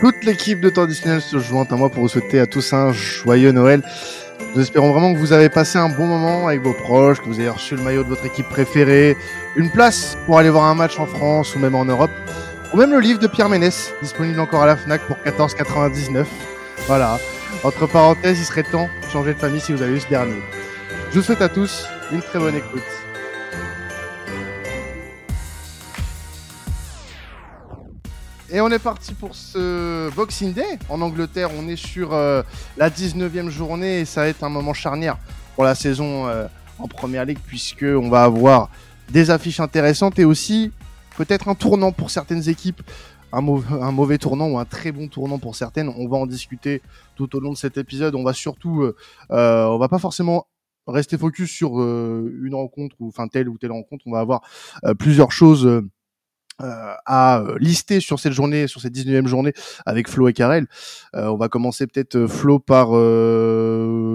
Toute l'équipe de Temps Additionnel se joint à moi pour vous souhaiter à tous un joyeux Noël. Nous espérons vraiment que vous avez passé un bon moment avec vos proches, que vous avez reçu le maillot de votre équipe préférée, une place pour aller voir un match en France ou même en Europe, ou même le livre de Pierre Ménès, disponible encore à la FNAC pour 14,99. Voilà. Entre parenthèses, il serait temps de changer de famille si vous avez eu ce dernier. Je vous souhaite à tous une très bonne écoute. Et on est parti pour ce Boxing Day. En Angleterre, on est sur euh, la 19e journée et ça va être un moment charnière pour la saison euh, en Première Ligue puisque on va avoir des affiches intéressantes et aussi peut-être un tournant pour certaines équipes. Un, mauvais, tournant ou un très bon tournant pour certaines. On va en discuter tout au long de cet épisode. On va surtout, euh, on va pas forcément rester focus sur une rencontre ou enfin telle ou telle rencontre. On va avoir plusieurs choses euh, à euh, lister sur cette journée, sur cette 19e journée avec Flo et Karel. Euh, on va commencer peut-être euh, Flo par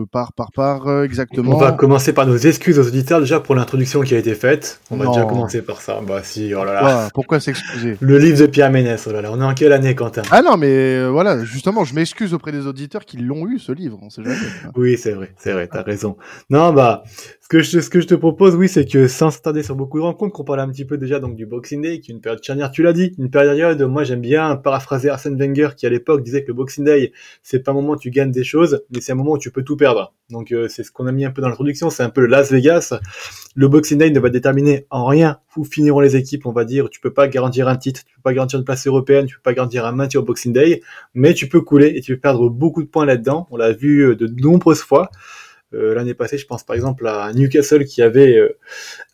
par par par exactement. On va commencer par nos excuses aux auditeurs déjà pour l'introduction qui a été faite. On va déjà commencer par ça. Bah si, oh là là. Pourquoi, s'excuser? Le livre de Pierre Ménès, oh là là. On est en quelle année, Quentin? Ah non, mais voilà, justement, je m'excuse auprès des auditeurs qui l'ont eu ce livre. On sait jamais. oui, c'est vrai, c'est vrai, t'as raison. Non, bah que je, ce que je te propose, oui, c'est que sans s'attarder sur beaucoup de rencontres, qu'on parle un petit peu déjà donc du Boxing Day, qui est une période charnière, tu l'as dit, une période, moi j'aime bien paraphraser Arsène Wenger, qui à l'époque disait que le Boxing Day, c'est pas un moment où tu gagnes des choses, mais c'est un moment où tu peux tout perdre. Donc euh, c'est ce qu'on a mis un peu dans l'introduction, c'est un peu le Las Vegas. Le Boxing Day ne va déterminer en rien où finiront les équipes, on va dire, tu peux pas garantir un titre, tu peux pas garantir une place européenne, tu peux pas garantir un maintien au Boxing Day, mais tu peux couler et tu peux perdre beaucoup de points là-dedans, on l'a vu euh, de nombreuses fois. Euh, l'année passée, je pense par exemple à Newcastle qui avait euh,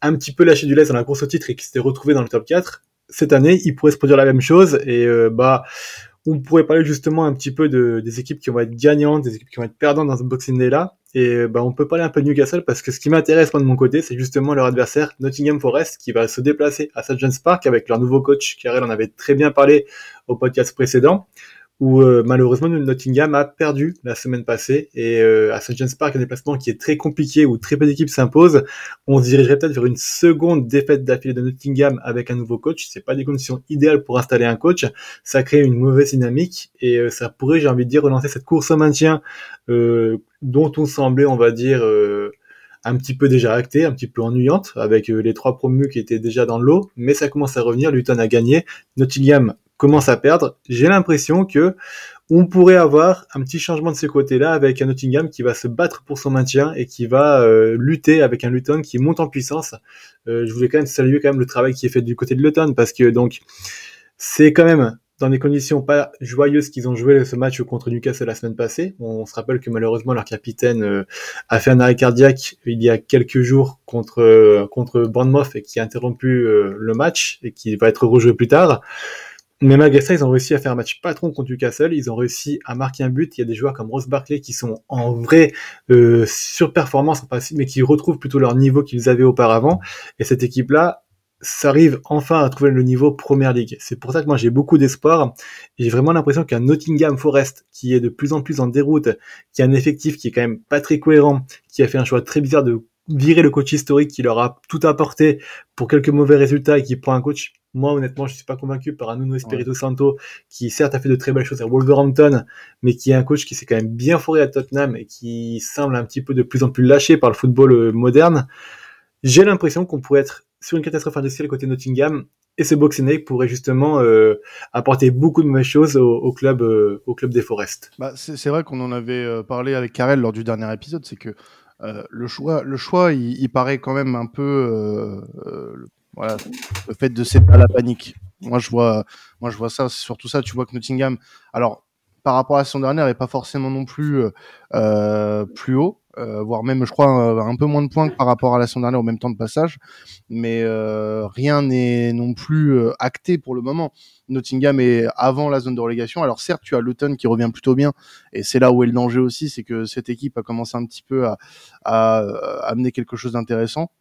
un petit peu lâché du lait dans la course au titre et qui s'était retrouvé dans le top 4. Cette année, il pourrait se produire la même chose et euh, bah on pourrait parler justement un petit peu de, des équipes qui vont être gagnantes, des équipes qui vont être perdantes dans ce Boxing Day là. Et bah on peut parler un peu de Newcastle parce que ce qui m'intéresse moi de mon côté, c'est justement leur adversaire Nottingham Forest qui va se déplacer à St James Park avec leur nouveau coach. Karel en avait très bien parlé au podcast précédent où euh, malheureusement Nottingham a perdu la semaine passée. Et euh, à St James Park un déplacement qui est très compliqué où très peu d'équipes s'imposent. On se dirigerait peut-être vers une seconde défaite d'affilée de Nottingham avec un nouveau coach. C'est pas des conditions idéales pour installer un coach. Ça crée une mauvaise dynamique et euh, ça pourrait j'ai envie de dire relancer cette course au maintien dont on semblait on va dire un petit peu déjà actée, un petit peu ennuyante, avec les trois promus qui étaient déjà dans l'eau, mais ça commence à revenir, Luton a gagné, Nottingham commence à perdre, j'ai l'impression que on pourrait avoir un petit changement de ce côté-là avec un Nottingham qui va se battre pour son maintien et qui va euh, lutter avec un Luton qui monte en puissance. Euh, je voulais quand même saluer quand même le travail qui est fait du côté de Luton parce que donc c'est quand même dans des conditions pas joyeuses qu'ils ont joué ce match contre Newcastle la semaine passée. On se rappelle que malheureusement leur capitaine euh, a fait un arrêt cardiaque il y a quelques jours contre contre Bournemouth et qui a interrompu le match et qui va être rejoué plus tard. Mais malgré ça, ils ont réussi à faire un match patron contre Newcastle. Ils ont réussi à marquer un but. Il y a des joueurs comme Ross Barkley qui sont en vraie euh, surperformance, mais qui retrouvent plutôt leur niveau qu'ils avaient auparavant. Et cette équipe-là s'arrive enfin à trouver le niveau Première Ligue. C'est pour ça que moi j'ai beaucoup d'espoir. J'ai vraiment l'impression qu'un Nottingham Forest qui est de plus en plus en déroute, qui a un effectif qui est quand même pas très cohérent, qui a fait un choix très bizarre de virer le coach historique qui leur a tout apporté pour quelques mauvais résultats et qui prend un coach moi, honnêtement, je suis pas convaincu par un Nuno Espirito Santo, qui certes a fait de très belles choses à Wolverhampton, mais qui est un coach qui s'est quand même bien foré à Tottenham et qui semble un petit peu de plus en plus lâché par le football euh, moderne. J'ai l'impression qu'on pourrait être sur une catastrophe industrielle côté Nottingham et ce Boxing pourrait justement euh, apporter beaucoup de mauvaises choses au, club, euh, au club des Forest. Bah, c'est vrai qu'on en avait parlé avec Karel lors du dernier épisode, c'est que le choix, le choix, il, il, paraît quand même un peu voilà, le fait de séparer la panique. Moi, je vois, moi, je vois ça, surtout ça. Tu vois que Nottingham, alors, par rapport à la saison dernière, n'est pas forcément non plus euh, euh, plus haut, euh, voire même, je crois, un, peu moins de points que par rapport à la saison dernière au même temps de passage. Mais rien n'est non plus acté pour le moment. Nottingham est avant la zone de relégation. Alors certes, tu as Luton qui revient plutôt bien, et c'est là où est le danger aussi, c'est que cette équipe a commencé un petit peu à, à amener quelque chose d'intéressant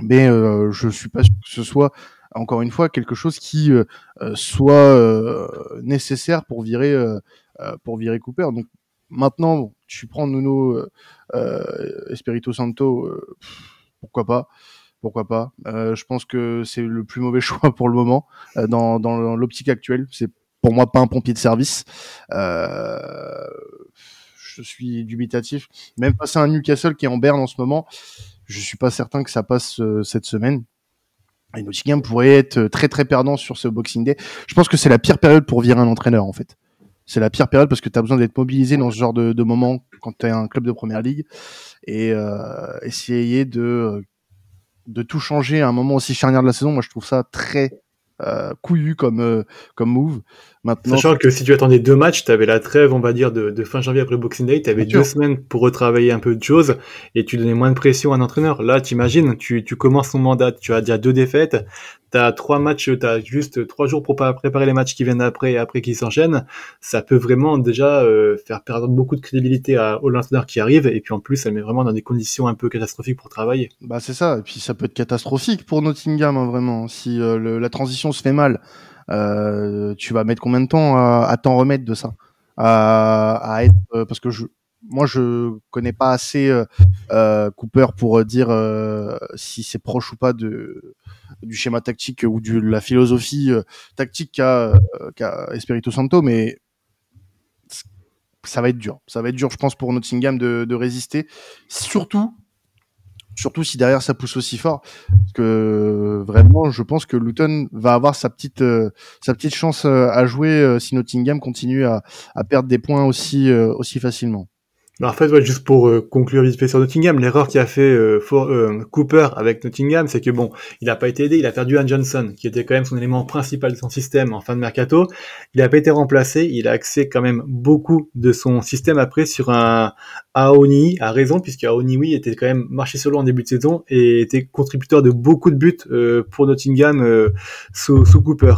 mais euh, je suis pas sûr que ce soit encore une fois quelque chose qui euh, euh, soit nécessaire pour virer pour virer Cooper. Donc maintenant, tu prends Nuno Espirito Santo, pourquoi pas pourquoi pas. je pense que c'est le plus mauvais choix pour le moment dans, dans l'optique actuelle. C'est pour moi pas un pompier de service. je suis dubitatif. Même face à un Newcastle qui est en berne en ce moment, je suis pas certain que ça passe cette semaine. Et Nottingham pourrait être très très perdant sur ce Boxing Day. Je pense que c'est la pire période pour virer un entraîneur en fait. C'est la pire période parce que tu as besoin d'être mobilisé dans ce genre de, de moment quand tu es un club de première ligue et euh, essayer de de tout changer à un moment aussi charnière de la saison. Moi, je trouve ça très euh, couillu comme euh, comme move. Maintenant, sachant que si tu attendais deux matchs, tu avais la trêve, on va dire, de, de fin janvier après le Boxing Day, tu avais deux semaines pour retravailler un peu de choses et tu donnais moins de pression à un entraîneur. Là, t'imagines, tu tu commences ton mandat, tu as déjà deux défaites, t'as trois matchs, t'as juste trois jours pour préparer les matchs qui viennent après et après qui s'enchaînent. Ça peut vraiment déjà euh, faire perdre beaucoup de crédibilité à, au entraîneur qui arrive et puis en plus, ça met vraiment dans des conditions un peu catastrophiques pour travailler. Bah c'est ça, et puis ça peut être catastrophique pour Nottingham hein, vraiment si euh, la transition se fait mal. Euh, tu vas mettre combien de temps à, à t'en remettre de ça à, à être parce que je moi, je connais pas assez euh, euh Cooper pour dire euh, si c'est proche ou pas de du schéma tactique ou de la philosophie euh, tactique qu'a qu'a Espirito Santo, mais ça va être dur. Ça va être dur, je pense, pour Nottingham de, de résister. Surtout, surtout si derrière ça pousse aussi fort, parce que vraiment, je pense que Luton va avoir sa petite sa petite chance à jouer si Nottingham continue à, à perdre des points aussi aussi facilement en fait, ouais, juste pour euh, conclure vite fait sur Nottingham, l'erreur qui a fait euh, euh, Cooper avec Nottingham, c'est que bon, il n'a pas été aidé, il a perdu Anne Johnson, qui était quand même son élément principal de son système en fin de mercato. Il n'a pas été remplacé, il a accès quand même beaucoup de son système après sur un Aoni, à raison, puisque Aoni, oui, était quand même marché solo en début de saison et était contributeur de beaucoup de buts pour Nottingham sous, sous Cooper.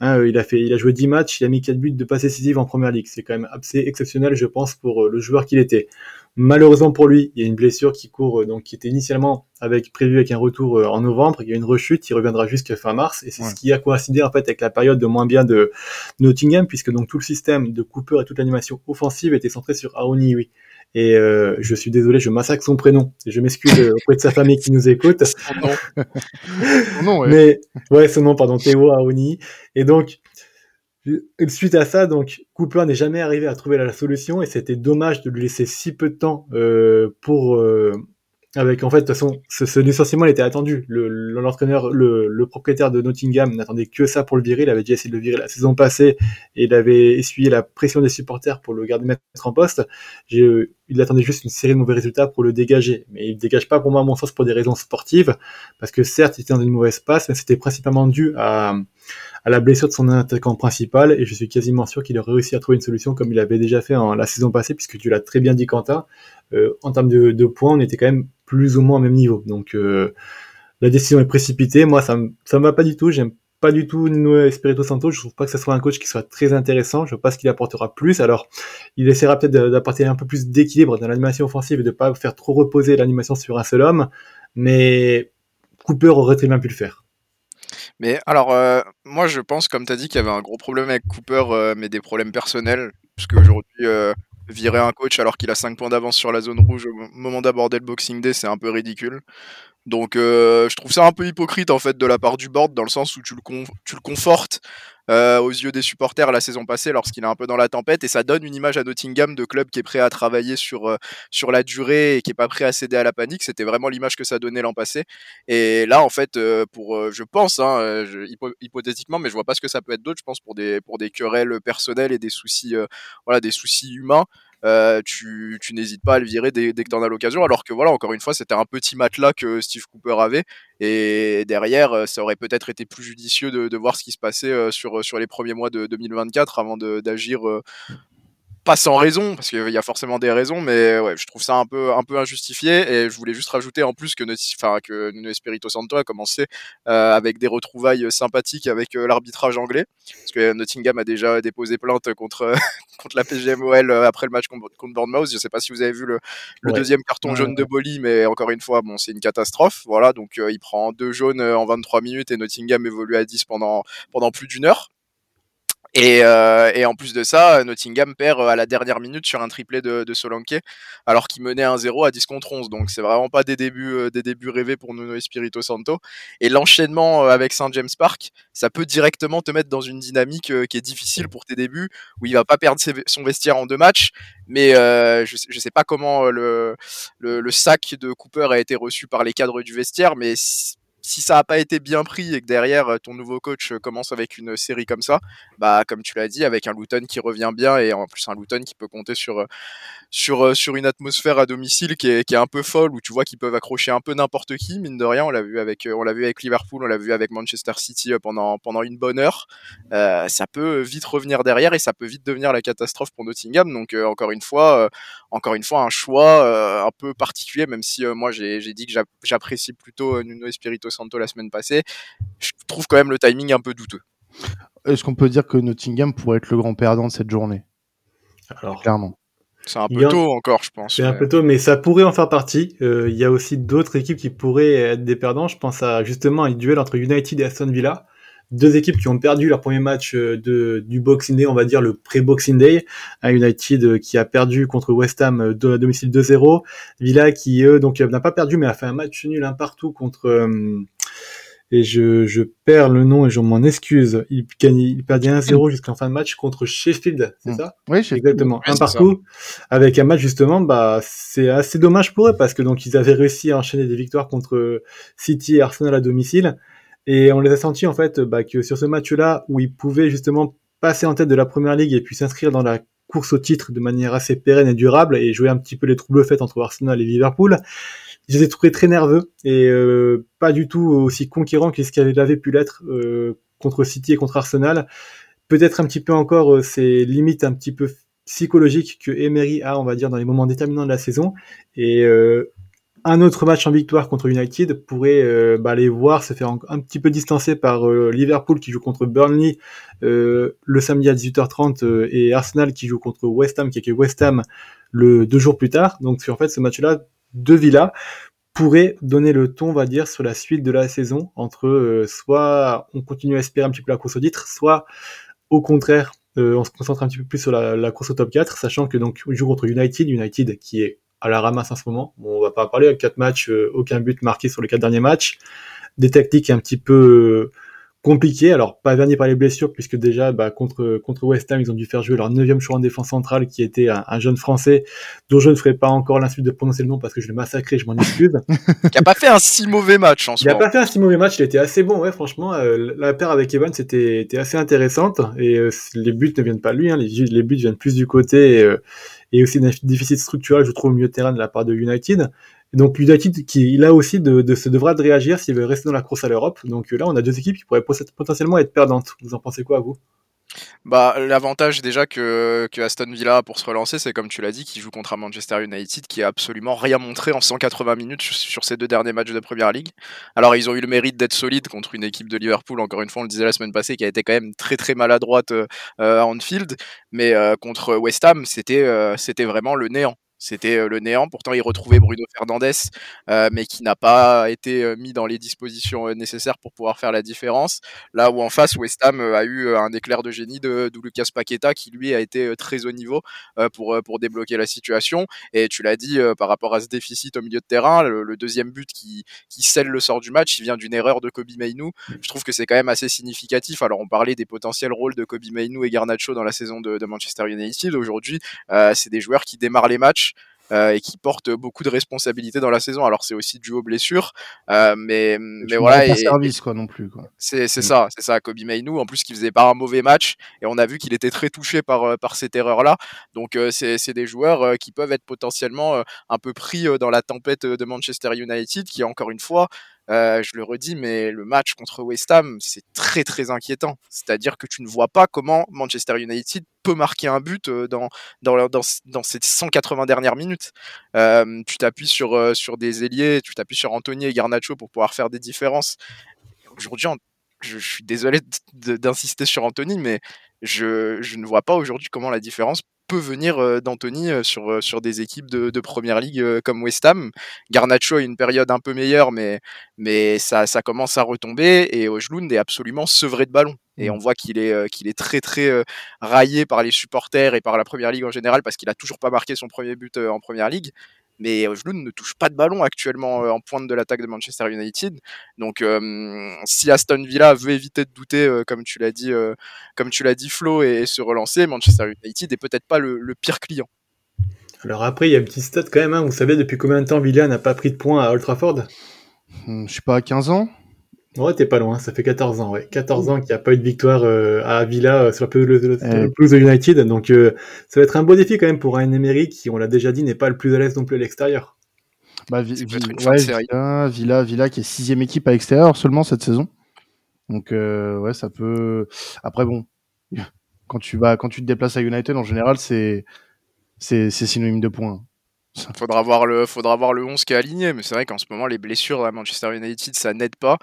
Hein, euh, il a fait, il a joué 10 matchs, il a mis 4 buts de passe décisive en première ligue. C'est quand même assez exceptionnel, je pense, pour euh, le joueur qu'il était. Malheureusement pour lui, il y a une blessure qui court, euh, donc qui était initialement avec prévu avec un retour en novembre. Il y a une rechute, il reviendra jusqu'à fin mars, et c'est ce qui a coïncidé en fait avec la période de moins bien de Nottingham, puisque donc tout le système de Cooper et toute l'animation offensive était centré sur Aoni, oui. Et euh, je suis désolé, je massacre son prénom. Je m'excuse auprès de sa famille qui nous écoute. son nom. ouais. Mais ouais, son nom, pardon, Théo Aoni. Et donc, suite à ça, donc Cooper n'est jamais arrivé à trouver la solution et c'était dommage de lui laisser si peu de temps euh, pour euh, avec en fait de toute façon ce, ce licenciement il était attendu. Le l'entraîneur, le, le, propriétaire de Nottingham n'attendait que ça pour le virer. Il avait déjà essayé de le virer la saison passée et il avait essuyé la pression des supporters pour le garder mettre en poste. Il attendait juste une série de mauvais résultats pour le dégager. Mais il dégage pas pour moi à mon sens pour des raisons sportives parce que certes il était dans une mauvaise passe, mais c'était principalement dû à la blessure de son attaquant principal et je suis quasiment sûr qu'il aurait réussi à trouver une solution comme il avait déjà fait en la saison passée puisque tu l'as très bien dit Quentin. Euh, en termes de, points, on était quand même plus ou moins au même niveau. Donc euh, la décision est précipitée. Moi, ça ça me va pas du tout. J'aime pas du tout Nuno Espirito Santo. Je trouve pas que ce soit un coach qui soit très intéressant. Je vois pas ce qu'il apportera plus. Alors, il essaiera peut-être d'apporter un peu plus d'équilibre dans l'animation offensive et de pas faire trop reposer l'animation sur un seul homme. Mais Cooper aurait très bien pu le faire. Mais alors, euh, moi, je pense, comme tu as dit, qu'il y avait un gros problème avec Cooper, euh, mais des problèmes personnels. Parce qu'aujourd'hui, euh, virer un coach alors qu'il a 5 points d'avance sur la zone rouge au moment d'aborder le Boxing Day, c'est un peu ridicule. Donc euh, je trouve ça un peu hypocrite en fait de la part du board dans le sens où tu le, tu le confortes euh, aux yeux des supporters la saison passée lorsqu'il est un peu dans la tempête et ça donne une image à Nottingham de club qui est prêt à travailler sur, euh, sur la durée et qui est pas prêt à céder à la panique. C'était vraiment l'image que ça donnait l'an passé. Et là en fait pour je pense hein, hypothétiquement mais je vois pas ce que ça peut être d'autre. Je pense pour des pour des querelles personnelles et des soucis voilà des soucis humains. Euh, tu, n'hésites pas à le virer dès, dès que tu en as l'occasion. Alors que voilà, encore une fois, c'était un petit matelas que Steve Cooper avait. Et derrière, euh, ça aurait peut-être été plus judicieux de, de, voir ce qui se passait euh, sur, sur les premiers mois de 2024 avant d'agir pas sans raison, parce qu'il y a forcément des raisons, mais ouais, je trouve ça un peu, un peu injustifié. Et je voulais juste rajouter en plus que, enfin, que Nuno Espirito Santo a commencé euh, avec des retrouvailles sympathiques avec euh, l'arbitrage anglais, parce que Nottingham a déjà déposé plainte contre, contre la PGMOL euh, après le match contre, Bournemouth. Je sais pas si vous avez vu le, le deuxième carton jaune de Boli, mais encore une fois, bon, c'est une catastrophe. Voilà, donc il prend deux jaunes en 23 minutes et Nottingham évolue à 10 pendant, pendant plus d'une heure. Et, euh, et, en plus de ça, Nottingham perd à la dernière minute sur un triplé de, de Solanke, alors qu'il menait 1-0 à 10 contre 11. Donc c'est vraiment pas des débuts, euh, des débuts rêvés pour Nuno Espirito Santo. Et l'enchaînement euh, avec Saint James Park, ça peut directement te mettre dans une dynamique qui est difficile pour tes débuts, où il va pas perdre son vestiaire en deux matchs. Mais euh, je, je sais pas comment le, le, le, sac de Cooper a été reçu par les cadres du vestiaire, mais ça n'a pas été bien pris et que derrière euh, ton nouveau coach euh, commence avec une série comme ça, bah comme tu l'as dit, avec un Luton qui revient bien et en plus un Luton qui peut compter sur euh, sur sur une atmosphère à domicile qui est, qui est un peu folle où tu vois qu'ils peuvent accrocher un peu n'importe qui mine de rien. On l'a vu avec on l'a vu avec Liverpool, on l'a vu avec Manchester City pendant pendant une bonne heure. Ça peut vite revenir derrière et ça peut vite devenir la catastrophe pour Nottingham. Donc encore une fois, encore une fois un choix un peu particulier, même si moi j'ai dit que j'apprécie plutôt Nuno Espirito Santo la semaine passée, je trouve quand même le timing un peu douteux. Est-ce qu'on peut dire que Nottingham pourrait être le grand perdant de cette journée? Alors, clairement. C'est un peu tôt encore, je pense. C'est un peu tôt, mais ça pourrait en faire partie. Euh, il y a aussi d'autres équipes qui pourraient être des perdants. Je pense à justement un duel entre United et Aston Villa deux équipes qui ont perdu leur premier match euh, de, du Boxing Day, on va dire le pré-Boxing Day. Un United euh, qui a perdu contre West Ham euh, de, à domicile 2-0. Villa qui, eux, donc n'a pas perdu, mais a fait un match nul un partout contre... et je, je perds le nom et je m'en excuse. Il, gagne, il perdait 1-0 jusqu'en fin de match contre Sheffield, c'est mm. ça Oui, exactement. un partout avec un match justement, bah c'est assez dommage pour eux parce que donc ils avaient réussi à enchaîner des victoires contre City et Arsenal à domicile. Et on les a sentis en fait bah, que sur ce match-là, où ils pouvaient justement passer en tête de la première ligue et puis s'inscrire dans la course au titre de manière assez pérenne et durable et jouer un petit peu les troubles faits entre Arsenal et Liverpool, je les ai trouvés très nerveux et euh, pas du tout aussi conquérants que ce qu'ils avaient pu l'être euh, contre City et contre Arsenal. Peut-être un petit peu encore euh, ces limites un petit peu psychologiques que Emery a, on va dire, dans les moments déterminants de la saison. Et euh, un autre match en victoire contre United pourrait euh, bah, les voir se faire un, petit peu distancer par euh, Liverpool qui joue contre Burnley euh, le samedi à 18h30 et Arsenal qui joue contre West Ham qui que West Ham le deux jours plus tard. Donc en fait ce match-là de Villa pourrait donner le ton, on va dire, sur la suite de la saison entre soit on continue à espérer un petit peu la course au titre, soit au contraire on se concentre un petit peu plus sur la, la course au top 4, sachant que donc on joue contre United, United qui est à la ramasse en ce moment. Bon, on va pas en parler, quatre matchs, euh, aucun but marqué sur les quatre derniers matchs. Des tactiques un petit peu euh, compliquées, alors pas vernis par les blessures, puisque déjà bah, contre, contre West Ham, ils ont dû faire jouer leur neuvième choix en défense centrale, qui était un, jeune Français, dont je ne ferai pas encore l'insulte de prononcer le nom parce que je l'ai massacré, je m'en excuse. qui a pas fait un si mauvais match en ce Il a pas fait un si mauvais match, il était assez bon, ouais, franchement. Euh, la paire avec Evan, c'était assez intéressante, et les buts ne viennent pas de lui, hein, les, les buts viennent plus du côté et aussi un déficit structurel, je trouve, au milieu de terrain de la part de United. Et donc United qui là aussi de se devra de réagir s'il veut rester dans la course à l'Europe. Donc là, on a deux équipes qui pourraient potentiellement être perdantes. Vous en pensez quoi, vous? Bah, l'avantage déjà que, Aston Villa pour se relancer, c'est comme tu l'as dit, qui joue contre un Manchester United qui a absolument rien montré en 180 minutes sur, ces deux derniers matchs de Première Ligue. Alors ils ont eu le mérite d'être solides contre une équipe de Liverpool, encore une fois on le disait la semaine passée, qui a été quand même très très maladroite euh, à Anfield, mais euh, contre West Ham c'était euh, c'était vraiment le néant. C'était euh, le néant. Pourtant, il retrouvait Bruno Fernandez, euh, mais qui n'a pas été euh, mis dans les dispositions nécessaires pour pouvoir faire la différence. Là où en face, West Ham a eu un éclair de génie de, de Lucas Paqueta, qui lui a été très au niveau pour, pour débloquer la situation. Et tu l'as dit, par rapport à ce déficit au milieu de terrain, le, deuxième but qui, qui scelle le sort du match, il vient d'une erreur de Kobe Mainu. Je trouve que c'est quand même assez significatif. Alors, on parlait des potentiels rôles de Kobe Mainu et Garnacho dans la saison de, de Manchester United. Aujourd'hui, c'est des joueurs qui démarrent les matchs euh, et qui porte beaucoup de responsabilités dans la saison. Alors c'est aussi dû aux blessures, euh, mais mais voilà. Pas service quoi non plus quoi. C'est c'est mm. ça, c'est ça. Kobe Mainu en plus qui faisait pas un mauvais match et on a vu qu'il était très touché par euh, par cette erreur là. Donc c'est c'est des joueurs qui peuvent être potentiellement un peu pris dans la tempête de Manchester United qui encore une fois euh, je le redis, mais le match contre West Ham, c'est très très inquiétant. C'est-à-dire que tu ne vois pas comment Manchester United peut marquer un but euh, dans, dans, ces 180 dernières minutes. Euh, tu t'appuies sur, sur des ailiers, tu t'appuies sur Anthony et Garnacho pour pouvoir faire des différences. Aujourd'hui, je, je, suis désolé d'insister sur Anthony, mais je, je ne vois pas aujourd'hui comment la différence peut venir d'Anthony sur, sur des équipes de, de première ligue comme West Ham. Garnacho a une période un peu meilleure, mais, mais ça, ça commence à retomber et Ojlund est absolument sevré de ballon. Et mmh. on voit qu'il est, qu'il est très très raillé par les supporters et par la première ligue en général parce qu'il a toujours pas marqué son premier but en première ligue mais Ojlund ne touche pas de ballon actuellement en pointe de l'attaque de Manchester United. Donc si Aston Villa veut éviter de douter, comme tu l'as dit, comme tu l'as dit Flo, et, se relancer, Manchester United est peut-être pas le, pire client. Alors après, il y a un petit stat quand même. Hein. Vous savez depuis combien de temps Villa n'a pas pris de points à Old Trafford? Hmm, Je sais pas, 15 ans? Ouais, t'es pas loin, ça fait 14 ans, ouais. 14 ans qu'il n'y a pas eu de victoire euh, à Villa euh, sur la pelouse de United, donc euh, ça va être un beau défi quand même pour un Emery qui, on l'a déjà dit, n'est pas le plus à l'aise non plus à l'extérieur. Bah, Villa, Villa, Villa, qui est sixième équipe à l'extérieur seulement cette saison. Donc ouais, ça peut. Après bon, quand tu vas, quand tu te déplaces à United, en général, c'est c'est synonyme de points. Faudra voir le, faudra voir le 11 qui est aligné, mais c'est vrai qu'en ce moment les blessures à Manchester United ça n'aide pas.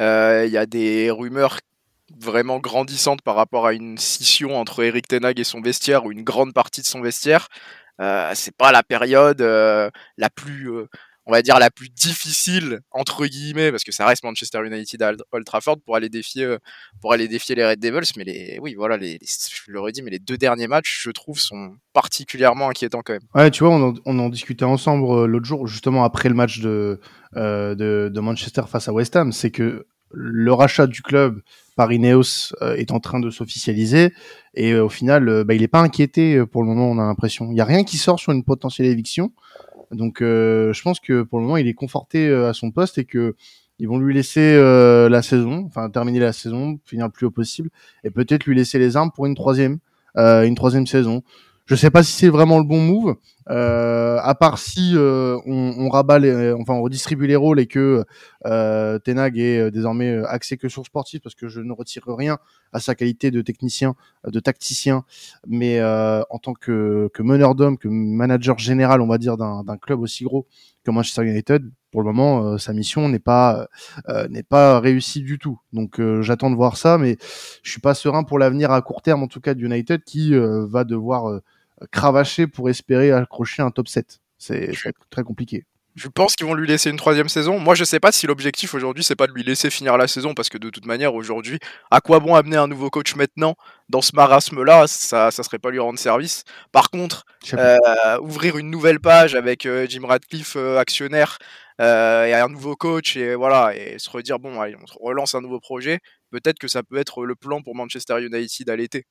Euh, il y a des rumeurs vraiment grandissantes par rapport à une scission entre Eric Tenag et son vestiaire ou une grande partie de son vestiaire. Euh, c'est pas la période euh, la plus on va dire la plus difficile entre guillemets parce que ça reste Manchester United à Old Trafford pour aller défier euh, pour aller défier les Red Devils mais les oui voilà les, je le redis mais les deux derniers matchs je trouve sont particulièrement inquiétants quand même. Ouais, tu vois on en, on en discutait ensemble euh, l'autre jour justement après le match de, euh, de, de Manchester face à West Ham, c'est que le rachat du club par Ineos est en train de s'officialiser et au final bah, il n'est pas inquiété pour le moment on a l'impression. Il n'y a rien qui sort sur une potentielle éviction. Donc euh, je pense que pour le moment il est conforté euh, à son poste et que ils vont lui laisser euh, la saison, enfin terminer la saison, finir le plus haut possible, et peut-être lui laisser les armes pour une troisième, une troisième saison. Je sais pas si c'est vraiment le bon move, euh, à part si euh, on, on, rabat les, enfin on redistribue les rôles et que euh, Tenag est euh, désormais euh, axé que sur sportif, parce que je ne retire rien à sa qualité de technicien, de tacticien, mais en tant que, que meneur d'homme, que manager général, on va dire d'un club aussi gros que Manchester United, pour le moment, sa mission n'est pas n'est pas réussie du tout. Donc j'attends de voir ça, mais je suis pas serein pour l'avenir à court terme, en tout cas du United, qui va devoir cravacher pour espérer accrocher un top 7. C'est très compliqué. Je pense qu'ils vont lui laisser une troisième saison. Moi, je sais pas si l'objectif aujourd'hui, c'est pas de lui laisser finir la saison, parce que de toute manière, aujourd'hui, à quoi bon amener un nouveau coach maintenant dans ce marasme-là? Ça, ça serait pas lui rendre service. Par contre, euh, ouvrir une nouvelle page avec euh, Jim Radcliffe euh, actionnaire et un nouveau coach et voilà et se redire bon, allez, on relance un nouveau projet. Peut-être que ça peut être le plan pour Manchester United à l'été.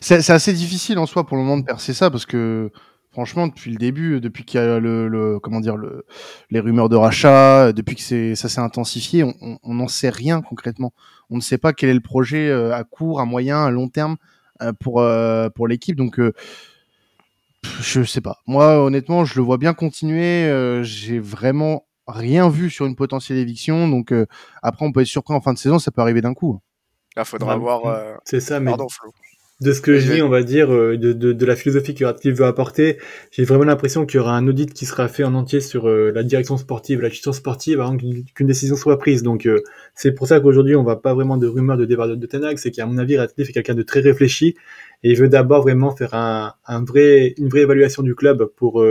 C'est assez difficile en soi pour le moment de percer ça parce que franchement depuis le début, depuis qu'il y a le, comment dire le, les rumeurs de rachat, depuis que ça s'est intensifié, on n'en sait rien concrètement. On ne sait pas quel est le projet euh, à court, à moyen, à long terme euh, pour euh, pour l'équipe. Donc je sais pas. Moi honnêtement, je le vois bien continuer. J'ai vraiment rien vu sur une potentielle éviction. Donc après, on peut être surpris en fin de saison, ça peut arriver d'un coup. Là, faudra voir. Euh, c'est ça, mais de ce que je dis, on va dire, euh, de, de, de la philosophie que Radcliffe veut apporter, j'ai vraiment l'impression qu'il y aura un audit qui sera fait en entier sur euh, la direction sportive, la gestion sportive, avant qu'une décision soit prise. Donc, c'est pour ça qu'aujourd'hui, on va pas vraiment de rumeurs de départ de, de Tenag, c'est qu'à mon avis, Radcliffe est quelqu'un de très réfléchi et il veut d'abord vraiment faire un, un, vrai, une vraie évaluation du club pour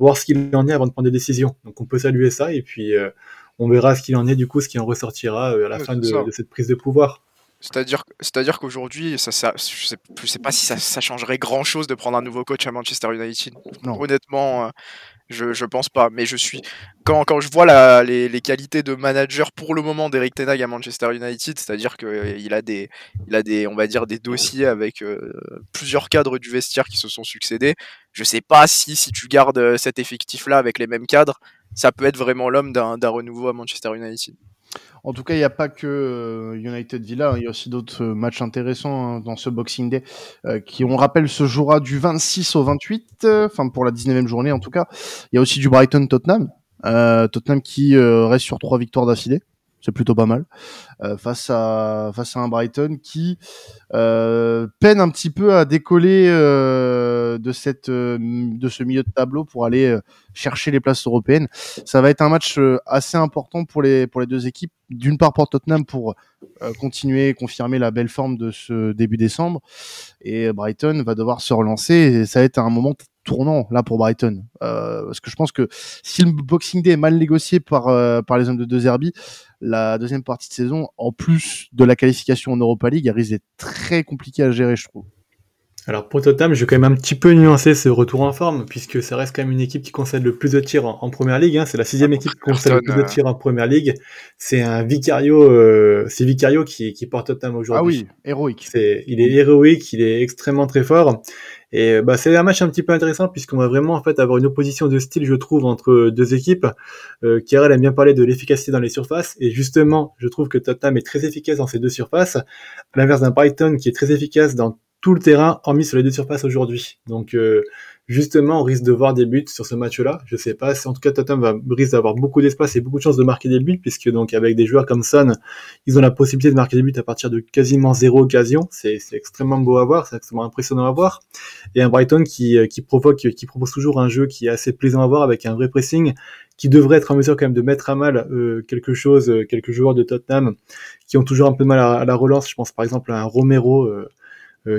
voir ce qu'il en est avant de prendre des décisions. Donc, on peut saluer ça et puis on verra ce qu'il en est, du coup, ce qui en ressortira à la fin de, de cette prise de pouvoir. C'est-à-dire, c'est-à-dire qu'aujourd'hui, ça, ça, je sais, sais pas si ça, ça, changerait grand-chose de prendre un nouveau coach à Manchester United. Non. Honnêtement, euh, je, je pense pas. Mais je suis quand, quand je vois la, les, les, qualités de manager pour le moment d'Eric Tenag à Manchester United, c'est-à-dire qu'il euh, a des, il a des, on va dire des dossiers avec euh, plusieurs cadres du vestiaire qui se sont succédés. Je sais pas si si tu gardes cet effectif-là avec les mêmes cadres, ça peut être vraiment l'homme d'un renouveau à Manchester United. En tout cas, il n'y a pas que euh, United Villa, hein. il y a aussi d'autres euh, matchs intéressants hein, dans ce Boxing Day euh, qui, on rappelle, se jouera du 26 au 28, enfin pour la 19e journée en tout cas. Il y a aussi du Brighton Tottenham, Tottenham qui reste sur trois victoires d'affilée. C'est plutôt pas mal face à face à un Brighton qui peine un petit peu à décoller de cette de ce milieu de tableau pour aller chercher les places européennes. Ça va être un match assez important pour les pour les deux équipes. D'une part pour Tottenham pour continuer confirmer la belle forme de ce début décembre et Brighton va devoir se relancer et ça va être un moment tournant là pour Brighton. Euh, parce que je pense que si le Boxing Day est mal négocié par, euh, par les hommes de deux Zerbi, la deuxième partie de saison, en plus de la qualification en Europa League, elle risque d'être très compliquée à gérer, je trouve. Alors pour Tottenham, je vais quand même un petit peu nuancer ce retour en forme, puisque ça reste quand même une équipe qui concède le plus de tirs en, première ligue. Hein. C'est la sixième équipe qui concède le plus de tirs en première ligue. C'est un Vicario, euh, c'est Vicario qui, qui porte Tottenham aujourd'hui. Ah oui, héroïque. C'est, il est héroïque, il est extrêmement très fort. Et bah c'est un match un petit peu intéressant puisqu'on va vraiment en fait avoir une opposition de style, je trouve, entre deux équipes. Euh, Kierel aime bien parler de l'efficacité dans les surfaces et justement, je trouve que Tottenham est très efficace dans ces deux surfaces, à l'inverse d'un Brighton qui est très efficace dans tout le terrain, hormis sur les deux surfaces aujourd'hui. Donc euh, justement, on risque de voir des buts sur ce match-là. Je sais pas si en tout cas Tottenham va risque d'avoir beaucoup d'espace et beaucoup de chances de marquer des buts, puisque donc avec des joueurs comme Son, ils ont la possibilité de marquer des buts à partir de quasiment zéro occasion. C'est extrêmement beau à voir, c'est extrêmement impressionnant à voir. Et un Brighton qui, euh, qui provoque, qui propose toujours un jeu qui est assez plaisant à voir avec un vrai pressing, qui devrait être en mesure quand même de mettre à mal euh, quelque chose, euh, quelques joueurs de Tottenham qui ont toujours un peu mal à, la relance. Je pense par exemple à un Romero. Euh,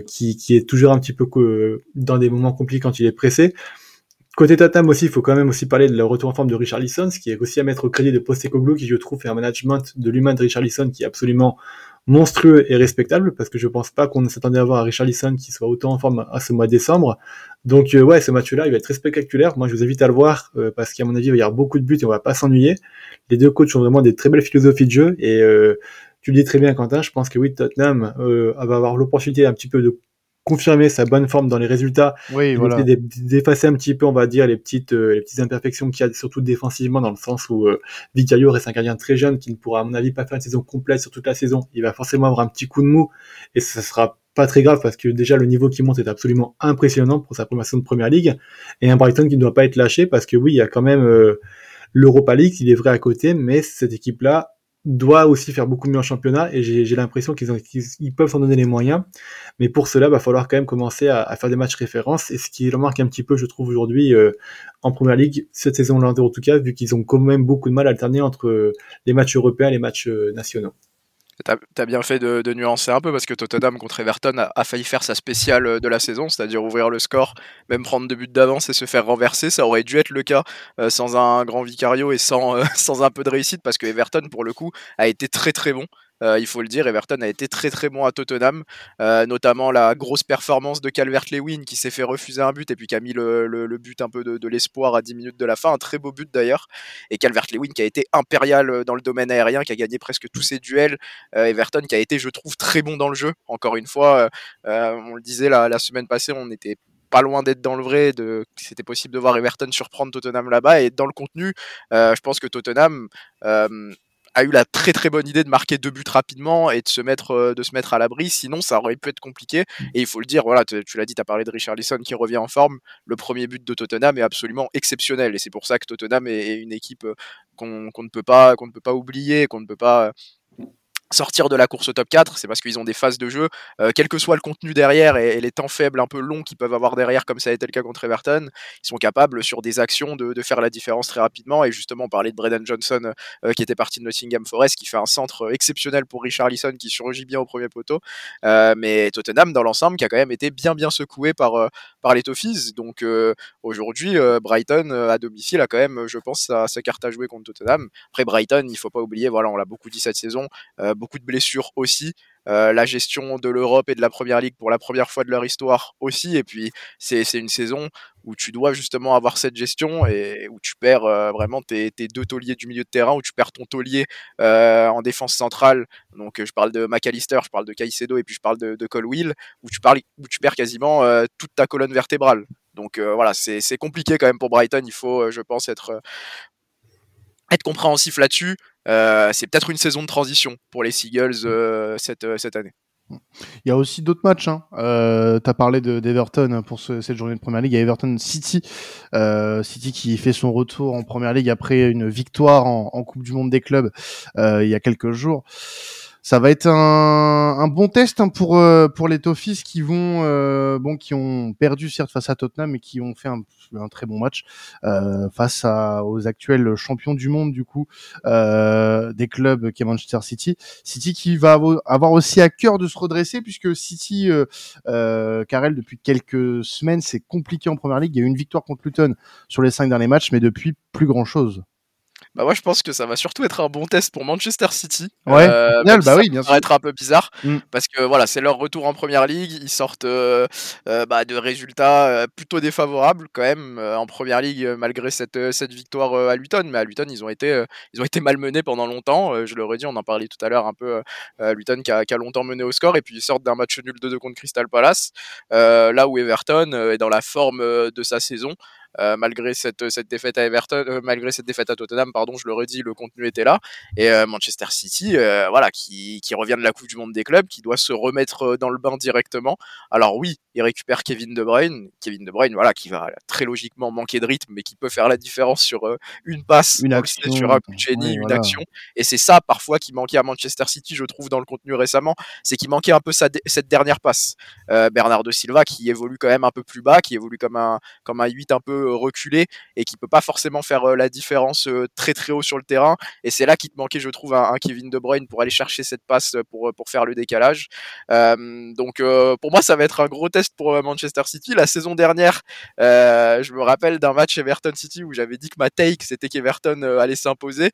qui, qui, est toujours un petit peu dans des moments compliqués quand il est pressé. Côté Tatam aussi, il faut quand même aussi parler de le retour en forme de Richard Lisson, ce qui est aussi à mettre au crédit de Postecoglou, qui je trouve fait un management de l'humain de Richard Lisson qui est absolument monstrueux et respectable, parce que je pense pas qu'on s'attendait à voir un Richard Lisson qui soit autant en forme à ce mois de décembre. Donc euh, ouais, ce match-là, il va être très spectaculaire. Moi, je vous invite à le voir, euh, parce qu'à mon avis, il va y avoir beaucoup de buts et on va pas s'ennuyer. Les deux coachs ont vraiment des très belles philosophies de jeu, et tu le dis très bien, Quentin. Je pense que oui, Tottenham euh, va avoir l'opportunité un petit peu de confirmer sa bonne forme dans les résultats, oui, voilà. d'effacer un petit peu, on va dire, les petites, euh, les petites imperfections qu'il y a, surtout défensivement, dans le sens où euh, Vicario reste un gardien très jeune qui ne pourra, à mon avis, pas faire une saison complète sur toute la saison. Il va forcément avoir un petit coup de mou, et ça sera pas très grave parce que déjà le niveau qui monte est absolument impressionnant pour sa saison de première ligue, et un Brighton qui ne doit pas être lâché parce que oui, il y a quand même euh, l'Europa League, il est vrai à côté, mais cette équipe-là doit aussi faire beaucoup mieux en championnat et j'ai l'impression qu'ils ils peuvent s'en donner les moyens. Mais pour cela, il va falloir quand même commencer à, faire des matchs références et ce qui leur manque un petit peu, je trouve, aujourd'hui euh, en première ligue, cette saison-là en tout cas, vu qu'ils ont quand même beaucoup de mal à alterner entre les matchs européens et les matchs euh, nationaux. T'as as bien fait de, nuancer un peu parce que Tottenham contre Everton a, failli faire sa spéciale euh, de la saison, c'est-à-dire ouvrir le score, même prendre deux buts d'avance et se faire renverser. Ça aurait dû être le cas euh, sans un grand Vicario et sans, euh, sans un peu de réussite parce que Everton, pour le coup, a été très très bon. Euh, il faut le dire, Everton a été très très bon à Tottenham, euh, notamment la grosse performance de Calvert-Lewin qui s'est fait refuser un but et puis qui a mis le, but un peu de, l'espoir à 10 minutes de la fin, un très beau but d'ailleurs, et Calvert-Lewin qui a été impérial euh, dans le domaine aérien, qui a gagné presque tous ses duels, Everton qui a été, je trouve, très bon dans le jeu, encore une fois, on le disait la, la semaine passée, on était pas loin d'être dans le vrai, de c'était possible de voir Everton surprendre Tottenham là-bas. Et dans le contenu, je pense que Tottenham a eu la très très bonne idée de marquer deux buts rapidement et de se mettre euh, de se mettre à l'abri. Sinon ça aurait pu être compliqué. Mm. et il faut le dire voilà tu, l'as dit tu as parlé de Richard Lisson qui revient en forme. Le premier but de Tottenham est absolument exceptionnel. Et c'est pour ça que Tottenham est, une équipe euh, qu'on ne peut pas qu'on ne peut pas oublier qu'on ne peut pas sortir de la course au top 4, c'est parce qu'ils ont des phases de jeu, euh, quel que soit le contenu derrière et, les temps faibles un peu longs qu'ils peuvent avoir derrière, comme ça a été le cas contre Everton, ils sont capables sur des actions de, faire la différence très rapidement. Et justement, on parlait de Braden Johnson euh, qui était parti de Nottingham Forest, qui fait un centre exceptionnel pour Richard Lisson qui surgit bien au premier poteau. Euh, mais Tottenham, dans l'ensemble, qui a quand même été bien bien secoué par, par les Toffees. Donc aujourd'hui, Brighton à domicile a quand même, je pense, sa, sa, carte à jouer contre Tottenham. Après Brighton, il faut pas oublier, voilà, on l'a beaucoup dit cette saison beaucoup de blessures aussi. Euh, la gestion de l'Europe et de la Première Ligue pour la première fois de leur histoire aussi. Et puis, c'est une saison où tu dois justement avoir cette gestion et où tu perds euh, vraiment tes, deux tauliers du milieu de terrain, où tu perds ton taulier euh, en défense centrale. Donc, je parle de McAllister, je parle de Caicedo et puis je parle de, de Colwill, où tu, où tu perds quasiment toute ta colonne vertébrale. Donc voilà, c'est compliqué quand même pour Brighton. Il faut, je pense, être être compréhensif là-dessus. Euh, c'est peut-être une saison de transition pour les Seagulls euh, cette, euh, cette année. Il y a aussi d'autres matchs. Hein. tu as parlé d'Everton pour cette journée de Première Ligue. Il y a Everton City. City qui fait son retour en Première Ligue après une victoire en, Coupe du Monde des clubs il y a quelques jours. Ça va être un, un bon test hein, pour euh, pour les Toffees qui vont euh, bon qui ont perdu certes face à Tottenham mais qui ont fait un, un très bon match euh, face à, aux actuels champions du monde du coup euh, des clubs qui est Manchester City. City qui va avoir aussi à cœur de se redresser puisque City euh, euh, Carrel depuis quelques semaines c'est compliqué en première ligue. Il y a eu une victoire contre Luton sur les cinq derniers matchs mais depuis plus grand chose. Bah moi je pense que ça va surtout être un bon test pour Manchester City. Ouais, euh, final, bah oui, bien ça va être un peu bizarre mm. parce que voilà, c'est leur retour en première ligue, ils sortent euh, euh, bah, de résultats euh, plutôt défavorables quand même en première ligue malgré cette, cette victoire à Luton, mais à Luton ils ont été ils ont été malmenés pendant longtemps, je le redis, on en parlait tout à l'heure un peu Luton qui a, qui a, longtemps mené au score et puis ils sortent d'un match nul 2-2 contre Crystal Palace là où Everton est dans la forme de sa saison. Euh, malgré cette, cette défaite à Everton, euh, malgré cette défaite à Tottenham, pardon, je le redis, le contenu était là. Et euh, Manchester City, voilà, qui, qui revient de la Coupe du Monde des clubs, qui doit se remettre dans le bain directement. Alors oui, il récupère Kevin De Bruyne, Kevin De Bruyne, voilà, qui va très logiquement manquer de rythme, mais qui peut faire la différence sur une passe, une action, sur un génie, une action. Et c'est ça parfois qui manquait à Manchester City, je trouve, dans le contenu récemment, c'est qu'il manquait un peu sa cette dernière passe. Bernardo Silva qui évolue quand même un peu plus bas, qui évolue comme un comme un 8 un peu reculé et qui peut pas forcément faire euh, la différence euh, très très haut sur le terrain. Et c'est là qu'il te manquait, je trouve, un, Kevin De Bruyne pour aller chercher cette passe pour pour faire le décalage. donc pour moi, ça va être un gros test pour Manchester City. La saison dernière, je me rappelle d'un match Everton City où j'avais dit que ma take c'était qu'Everton allait s'imposer.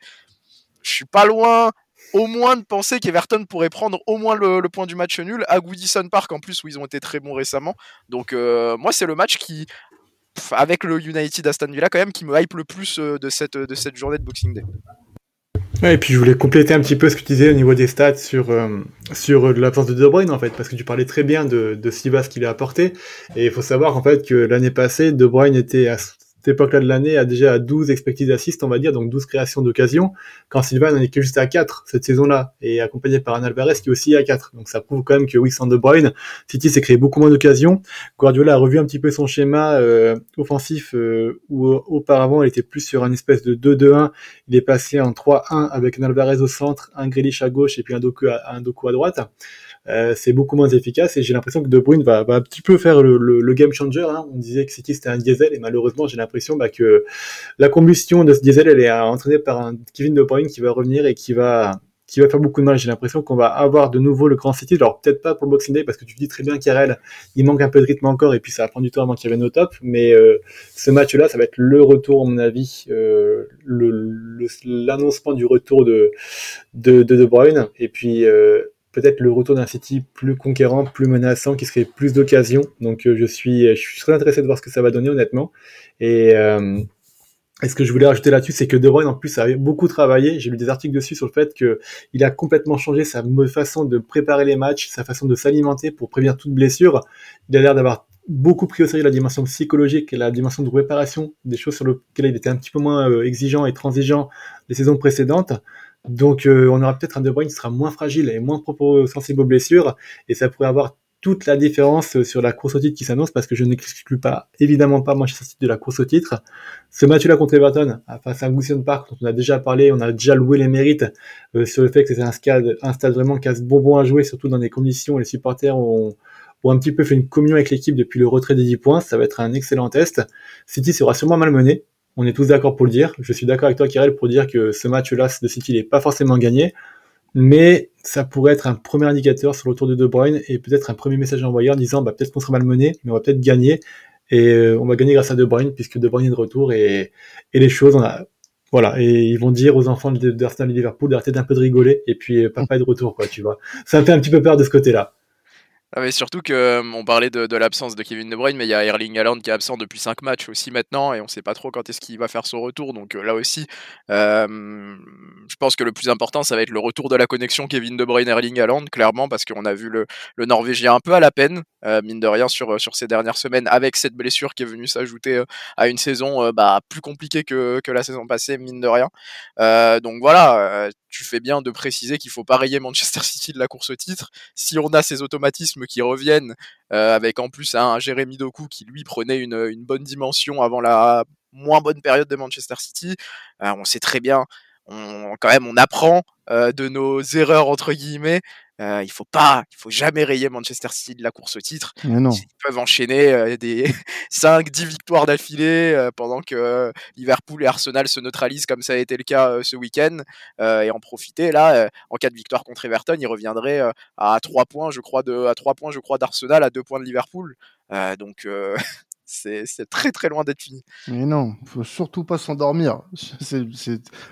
Je suis pas loin au moins de penser qu'Everton pourrait prendre au moins le, point du match nul à Goodison Park en plus où ils ont été très bons récemment. Donc euh, moi c'est le match qui avec le United Aston Villa quand même qui me hype le plus euh, de cette de cette journée de Boxing Day. Et puis je voulais compléter un petit peu ce que tu disais au niveau des stats sur euh, sur l'absence de De Bruyne en fait parce que tu parlais très bien de de Silva ce qu'il a apporté et il faut savoir en fait que l'année passée De Bruyne était à cette époque-là de l'année a déjà 12 expected assists, on va dire, donc 12 créations d'occasion, quand Sylvain n'en est que juste à 4 cette saison-là, et accompagné par un Alvarez qui est aussi à 4. Donc ça prouve quand même que oui, sans De Bruyne, City s'est créé beaucoup moins d'occasions. Guardiola a revu un petit peu son schéma euh, offensif, euh, où auparavant il était plus sur un espèce de 2-2-1, il est passé en 3-1 avec un Alvarez au centre, un Grealish à gauche et puis un Doku à, un Doku à droite. Euh, c'est beaucoup moins efficace et j'ai l'impression que De Bruyne va, va, un petit peu faire le, le, le game changer. Hein. On disait que City c'était un diesel et malheureusement j'ai l'impression bah, que la combustion de ce diesel elle est entraînée par un Kevin De Bruyne qui va revenir et qui va qui va faire beaucoup de mal. J'ai l'impression qu'on va avoir de nouveau le grand City. Alors peut-être pas pour le Boxing Day parce que tu dis très bien qu'Irel, il manque un peu de rythme encore et puis ça va prendre du temps avant qu'il revienne au top. Mais euh, ce match-là, ça va être le retour, à mon avis, euh, l'annoncement du retour de de, de, de Bruyne. Et puis euh, peut-être le retour d'un City plus conquérant, plus menaçant, qui serait plus d'occasions. Donc euh, je suis, je suis très intéressé de voir ce que ça va donner honnêtement. Et, euh, ce que je voulais rajouter là-dessus, c'est que De Bruyne en plus a beaucoup travaillé. J'ai lu des articles dessus sur le fait que il a complètement changé sa façon de préparer les matchs, sa façon de s'alimenter pour prévenir toute blessure. Il a l'air d'avoir beaucoup pris au sérieux la dimension psychologique et la dimension de réparation, des choses sur lesquelles il était un petit peu moins euh, exigeant et transigeant les saisons précédentes. Donc euh, on aura peut-être un De Bruyne qui sera moins fragile et moins sensible aux blessures, et ça pourrait avoir toute la différence sur la course au titre qui s'annonce, parce que je n'exclus pas, évidemment pas Manchester City de la course au titre. Ce match-là contre Everton, face à Goodison Park, dont on a déjà parlé, on a déjà loué les mérites euh, sur le fait que c'est un un stade vraiment casse-bonbon à jouer, surtout dans des conditions où les supporters ont, ont un petit peu fait une communion avec l'équipe depuis le retrait des 10 points. Ça va être un excellent test. City sera sûrement malmené, on est tous d'accord pour le dire. Je suis d'accord avec toi, Kirel, pour dire que ce match-là de City n'est pas forcément gagné. Mais ça pourrait être un premier indicateur sur le tour de De Bruyne et peut-être un premier message envoyé en disant bah, peut-être qu'on sera malmené, mais on va peut-être gagner. Et euh, on va gagner grâce à De Bruyne puisque De Bruyne est de retour et, et les choses, on a, voilà. Et ils vont dire aux enfants d'Arsenal et Liverpool d'arrêter d'un peu de rigoler et puis euh, papa est de retour, quoi, tu vois. Ça me fait un petit peu peur de ce côté-là. Ah mais surtout que euh, parlait de, l'absence de Kevin De Bruyne, mais il y a Erling Haaland qui est absent depuis 5 matchs aussi maintenant, et on sait pas trop quand est-ce qu'il va faire son retour. Donc euh, là aussi, euh, je pense que le plus important, ça va être le retour de la connexion Kevin De Bruyne-Erling Haaland, clairement, parce qu'on a vu le, Norvégien un peu à la peine, mine de rien, sur, sur ces dernières semaines, avec cette blessure qui est venue s'ajouter à une saison bah, plus compliquée que, que la saison passée, mine de rien. donc voilà, tu fais bien de préciser qu'il faut pas rayer Manchester City de la course au titre. Si on a ces automatismes qui reviennent, euh, avec en plus un Jérémy Doku qui lui prenait une, bonne dimension avant la moins bonne période de Manchester City, euh, on sait très bien, quand même, on apprend de nos erreurs entre guillemets. Euh, il faut pas, il faut jamais rayer Manchester City de la course au titre. Ils peuvent enchaîner euh, des 5, 10 victoires d'affilée euh, pendant que Liverpool et Arsenal se neutralisent comme ça a été le cas ce week-end et en profiter. Là, en cas de victoire contre Everton, ils reviendraient à 3 points, je crois, de, à 3 points, je crois, d'Arsenal, à 2 points de Liverpool. donc c'est très très loin d'être fini. Mais non, faut surtout pas s'endormir. C'est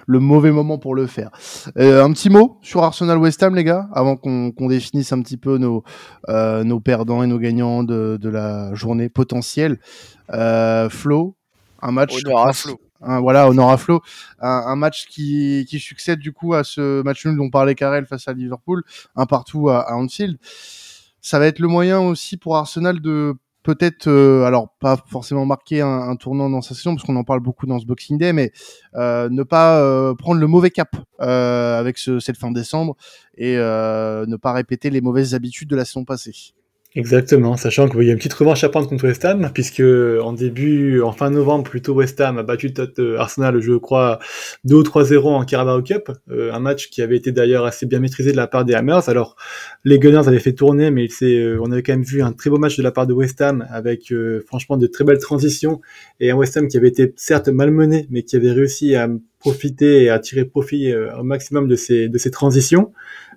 le mauvais moment pour le faire. Euh, un petit mot sur Arsenal West Ham, les gars, avant qu'on définisse un petit peu nos, euh, nos perdants et nos gagnants de, de la journée potentielle. Euh, Flo, un match. Honneur à Flo. Un, voilà, honneur à Flo. Un, un, match qui, qui succède du coup à ce match nul dont parlait Karel face à Liverpool, un partout à, à Anfield. Ça va être le moyen aussi pour Arsenal de peut-être, euh, alors pas forcément marquer un, tournant dans sa saison, parce qu'on en parle beaucoup dans ce Boxing Day, mais euh, ne pas euh, prendre le mauvais cap avec ce, cette fin décembre et ne pas répéter les mauvaises habitudes de la saison passée. Exactement, sachant qu'il y a une petite revanche à prendre contre West Ham, puisque en début, en fin novembre, plutôt West Ham a battu euh, Arsenal, je crois, 2 ou 3-0 en Carabao Cup, euh, un match qui avait été d'ailleurs assez bien maîtrisé de la part des Hammers. Alors, les Gunners avaient fait tourner, mais euh, on avait quand même vu un très beau match de la part de West Ham, avec franchement de très belles transitions, et un West Ham qui avait été certes malmené, mais qui avait réussi à profiter et à tirer profit au maximum de ces, de ces transitions.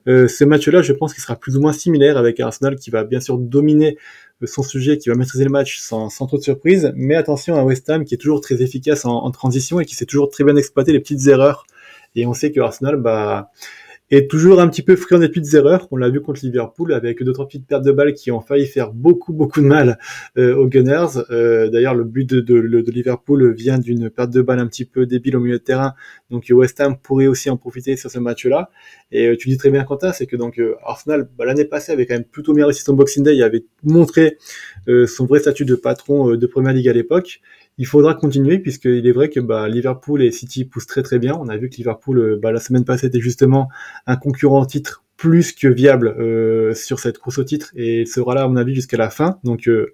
Euh, ce match-là, je pense qu'il sera plus ou moins similaire avec Arsenal qui va bien sûr dominer euh, son sujet, qui va maîtriser le match sans, trop de surprise. Mais attention à West Ham qui est toujours très efficace en, en transition et qui sait toujours très bien exploiter les petites erreurs. Et on sait que Arsenal, bah, et toujours un petit peu friand des petites erreurs. On l'a vu contre Liverpool avec deux trois petites pertes de balles qui ont failli faire beaucoup beaucoup de mal euh, aux Gunners. Euh, d'ailleurs, le but de, de, de, Liverpool vient d'une perte de balle un petit peu débile au milieu de terrain. Donc West Ham pourrait aussi en profiter sur ce match-là. Et euh, tu dis très bien Quentin, c'est que donc Arsenal bah, l'année passée avait quand même plutôt bien réussi son Boxing Day. Il avait montré son vrai statut de patron de Première Ligue à l'époque il faudra continuer puisqu'il est vrai que bah, Liverpool et City poussent très très bien. On a vu que Liverpool euh, bah, la semaine passée était justement un concurrent titre plus que viable euh, sur cette course au titre et il sera là à mon avis jusqu'à la fin. Donc euh,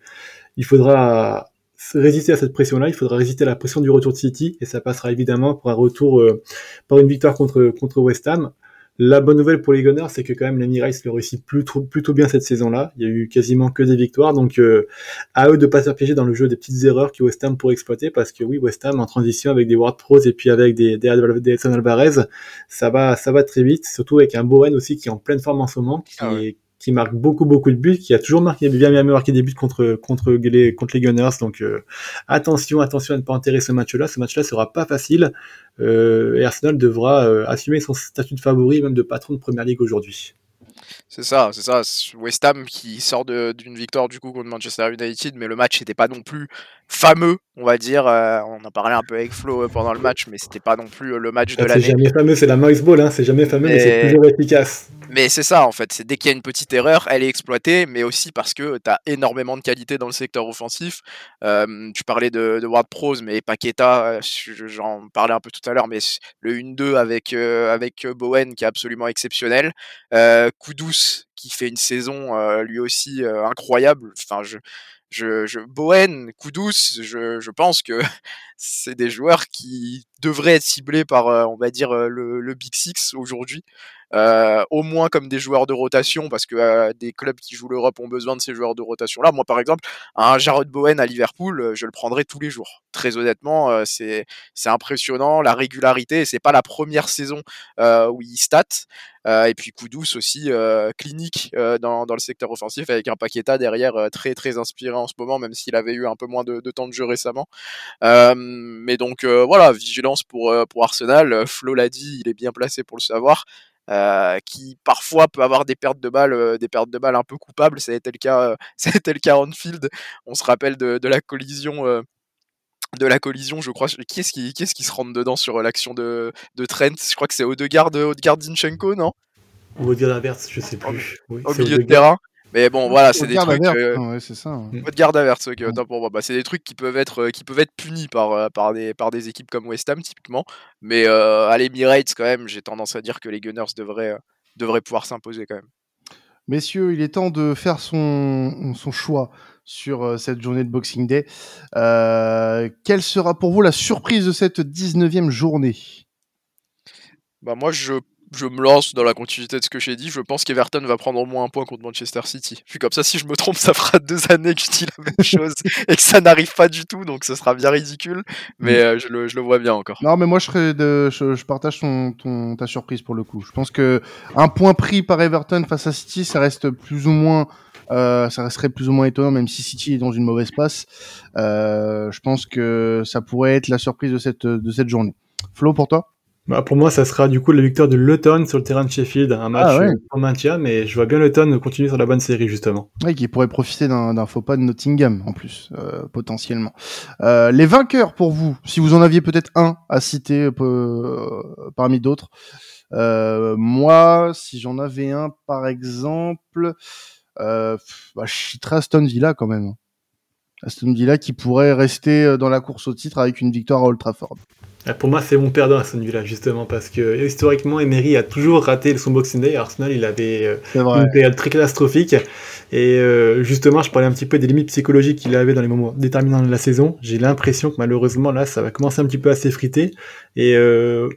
il faudra résister à cette pression-là, il faudra résister à la pression du retour de City et ça passera évidemment pour un retour par une victoire contre contre West Ham. La bonne nouvelle pour les Gunners, c'est que quand même l'Emirates le réussit plutôt, plutôt bien cette saison-là. Il y a eu quasiment que des victoires, donc euh, à eux de pas se faire piéger dans le jeu des petites erreurs que West Ham pourrait exploiter, parce que oui, West Ham en transition avec des World Pros et puis avec des, des, des Alvarez, ça va, ça va très vite, surtout avec un Bowen aussi qui est en pleine forme en ce moment, qui, ah est, qui marque beaucoup beaucoup de buts, qui a toujours marqué bien bien marqué des buts contre contre les contre les Gunners. Donc euh, attention attention à ne pas enterrer ce match-là. Ce match-là sera pas facile euh, et Arsenal devra euh, assumer son statut de favori, même de patron de Première Ligue aujourd'hui. C'est ça, c'est ça. West Ham qui sort d'une victoire du coup contre Manchester United, mais le match n'était pas non plus fameux, on va dire. on en parlait un peu avec Flo pendant le match, mais c'était pas non plus le match de l'année. C'est jamais fameux, c'est la Moise Ball, hein. c'est jamais fameux, mais c'est toujours efficace. Mais c'est ça en fait, c'est dès qu'il y a une petite erreur, elle est exploitée, mais aussi parce que tu as énormément de qualité dans le secteur offensif. Euh, tu parlais de, de Ward Pros, mais Paqueta, j'en parlais un peu tout à l'heure, mais le 1-2 avec, euh, avec Bowen qui est absolument exceptionnel. Euh, Qui fait une saison euh, lui aussi euh, incroyable. Enfin, je, je, je, Bowen, je, je pense que c'est des joueurs qui devraient être ciblés par, on va dire, le Big Six aujourd'hui euh, au moins comme des joueurs de rotation, parce que euh, des clubs qui jouent l'Europe ont besoin de ces joueurs de rotation-là. Moi, par exemple, un Jarrod Bowen à Liverpool, euh, je le prendrai tous les jours. Très honnêtement, euh, c'est impressionnant la régularité. C'est pas la première saison où il stat. et puis Koudous aussi clinique dans, dans le secteur offensif avec un Paqueta derrière très très inspiré en ce moment, même s'il avait eu un peu moins de, de temps de jeu récemment. mais donc voilà, vigilance pour pour Arsenal. Flo l'a dit, il est bien placé pour le savoir. Euh, qui parfois peut avoir des pertes de balles, euh, des pertes de balles un peu coupables. Ça a été le cas, euh, ça a été le cas Anfield. On se rappelle de, de la collision. de la collision, je crois. Qui est-ce qui, qui, est qui se rentre dedans sur l'action de, de Trent? Je crois que c'est Odegaard, Odegaard Dinchenko, non? Ou Odegaard je sais plus. Oui, au milieu de terrain. Mais bon, voilà, c'est des trucs. Euh... Ouais, c'est ça. Ouais. garde averse, ok, pour Bah, c'est des trucs qui peuvent être, euh, qui peuvent être punis par, euh, par, des, par des équipes comme West Ham, typiquement. Mais euh, à l'Emirates, quand même, j'ai tendance à dire que les Gunners devraient, euh, devraient pouvoir s'imposer quand même. Messieurs, il est temps de faire son, son choix sur cette journée de Boxing Day. Euh, quelle sera pour vous la surprise de cette 19e journée? Bah, Moi, je je me lance dans la continuité de ce que j'ai dit. Je pense qu'Everton va prendre au moins un point contre Manchester City. Puis comme ça, si je me trompe, ça fera deux années que je dis la même chose et que ça n'arrive pas du tout, donc ce sera bien ridicule. Mais euh, je, le, je, le, vois bien encore. Non, mais moi, je, serais de, je, je partage ton, ton, ta surprise pour le coup. Je pense que un point pris par Everton face à City, ça reste plus ou moins. Euh, ça resterait plus ou moins étonnant, même si City est dans une mauvaise passe. Euh, je pense que ça pourrait être la surprise de cette, de cette journée. Flo, pour toi? Bah pour moi, ça sera du coup la victoire de Luton sur le terrain de Sheffield, un match ah ouais. en maintien, mais je vois bien Luton continuer sur la bonne série justement. Oui, qui pourrait profiter d'un faux pas de Nottingham en plus, euh, potentiellement. Euh, les vainqueurs pour vous, si vous en aviez peut-être un à citer euh, parmi d'autres. Euh, moi, si j'en avais un par exemple, euh, bah, je citerais Aston Villa quand même. Aston Villa qui pourrait rester dans la course au titre avec une victoire à Old Trafford. Ah, pour moi, c'est mon perdant Aston Villa, justement, parce que historiquement, Emery a toujours raté son Boxing Day. Arsenal, il avait euh, une période très catastrophique. Et euh, justement, je parlais un petit peu des limites psychologiques qu'il avait dans les moments déterminants de la saison. J'ai l'impression que malheureusement, là, ça va commencer un petit peu à s'effriter. Et euh,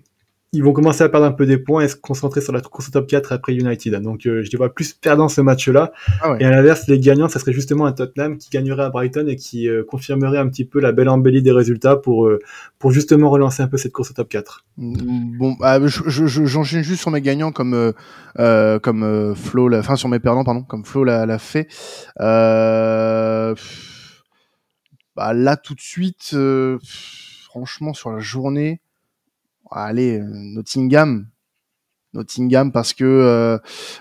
ils vont commencer à perdre un peu des points et se concentrer sur la course au top 4 après United. Donc euh, je les vois plus perdant ce match-là. Ah ouais. Et à l'inverse, les gagnants, ça serait justement un Tottenham qui gagnerait à Brighton et qui euh, confirmerait un petit peu la belle embellie des résultats pour, euh, pour justement relancer un peu cette course au top 4. Mm, bon, j'enchaîne juste sur mes gagnants comme, comme Flo, la, enfin sur mes perdants, pardon, comme Flo l'a fait. Bah, là, tout de suite, franchement, sur la journée, allez, euh, Nottingham. Nottingham parce que euh,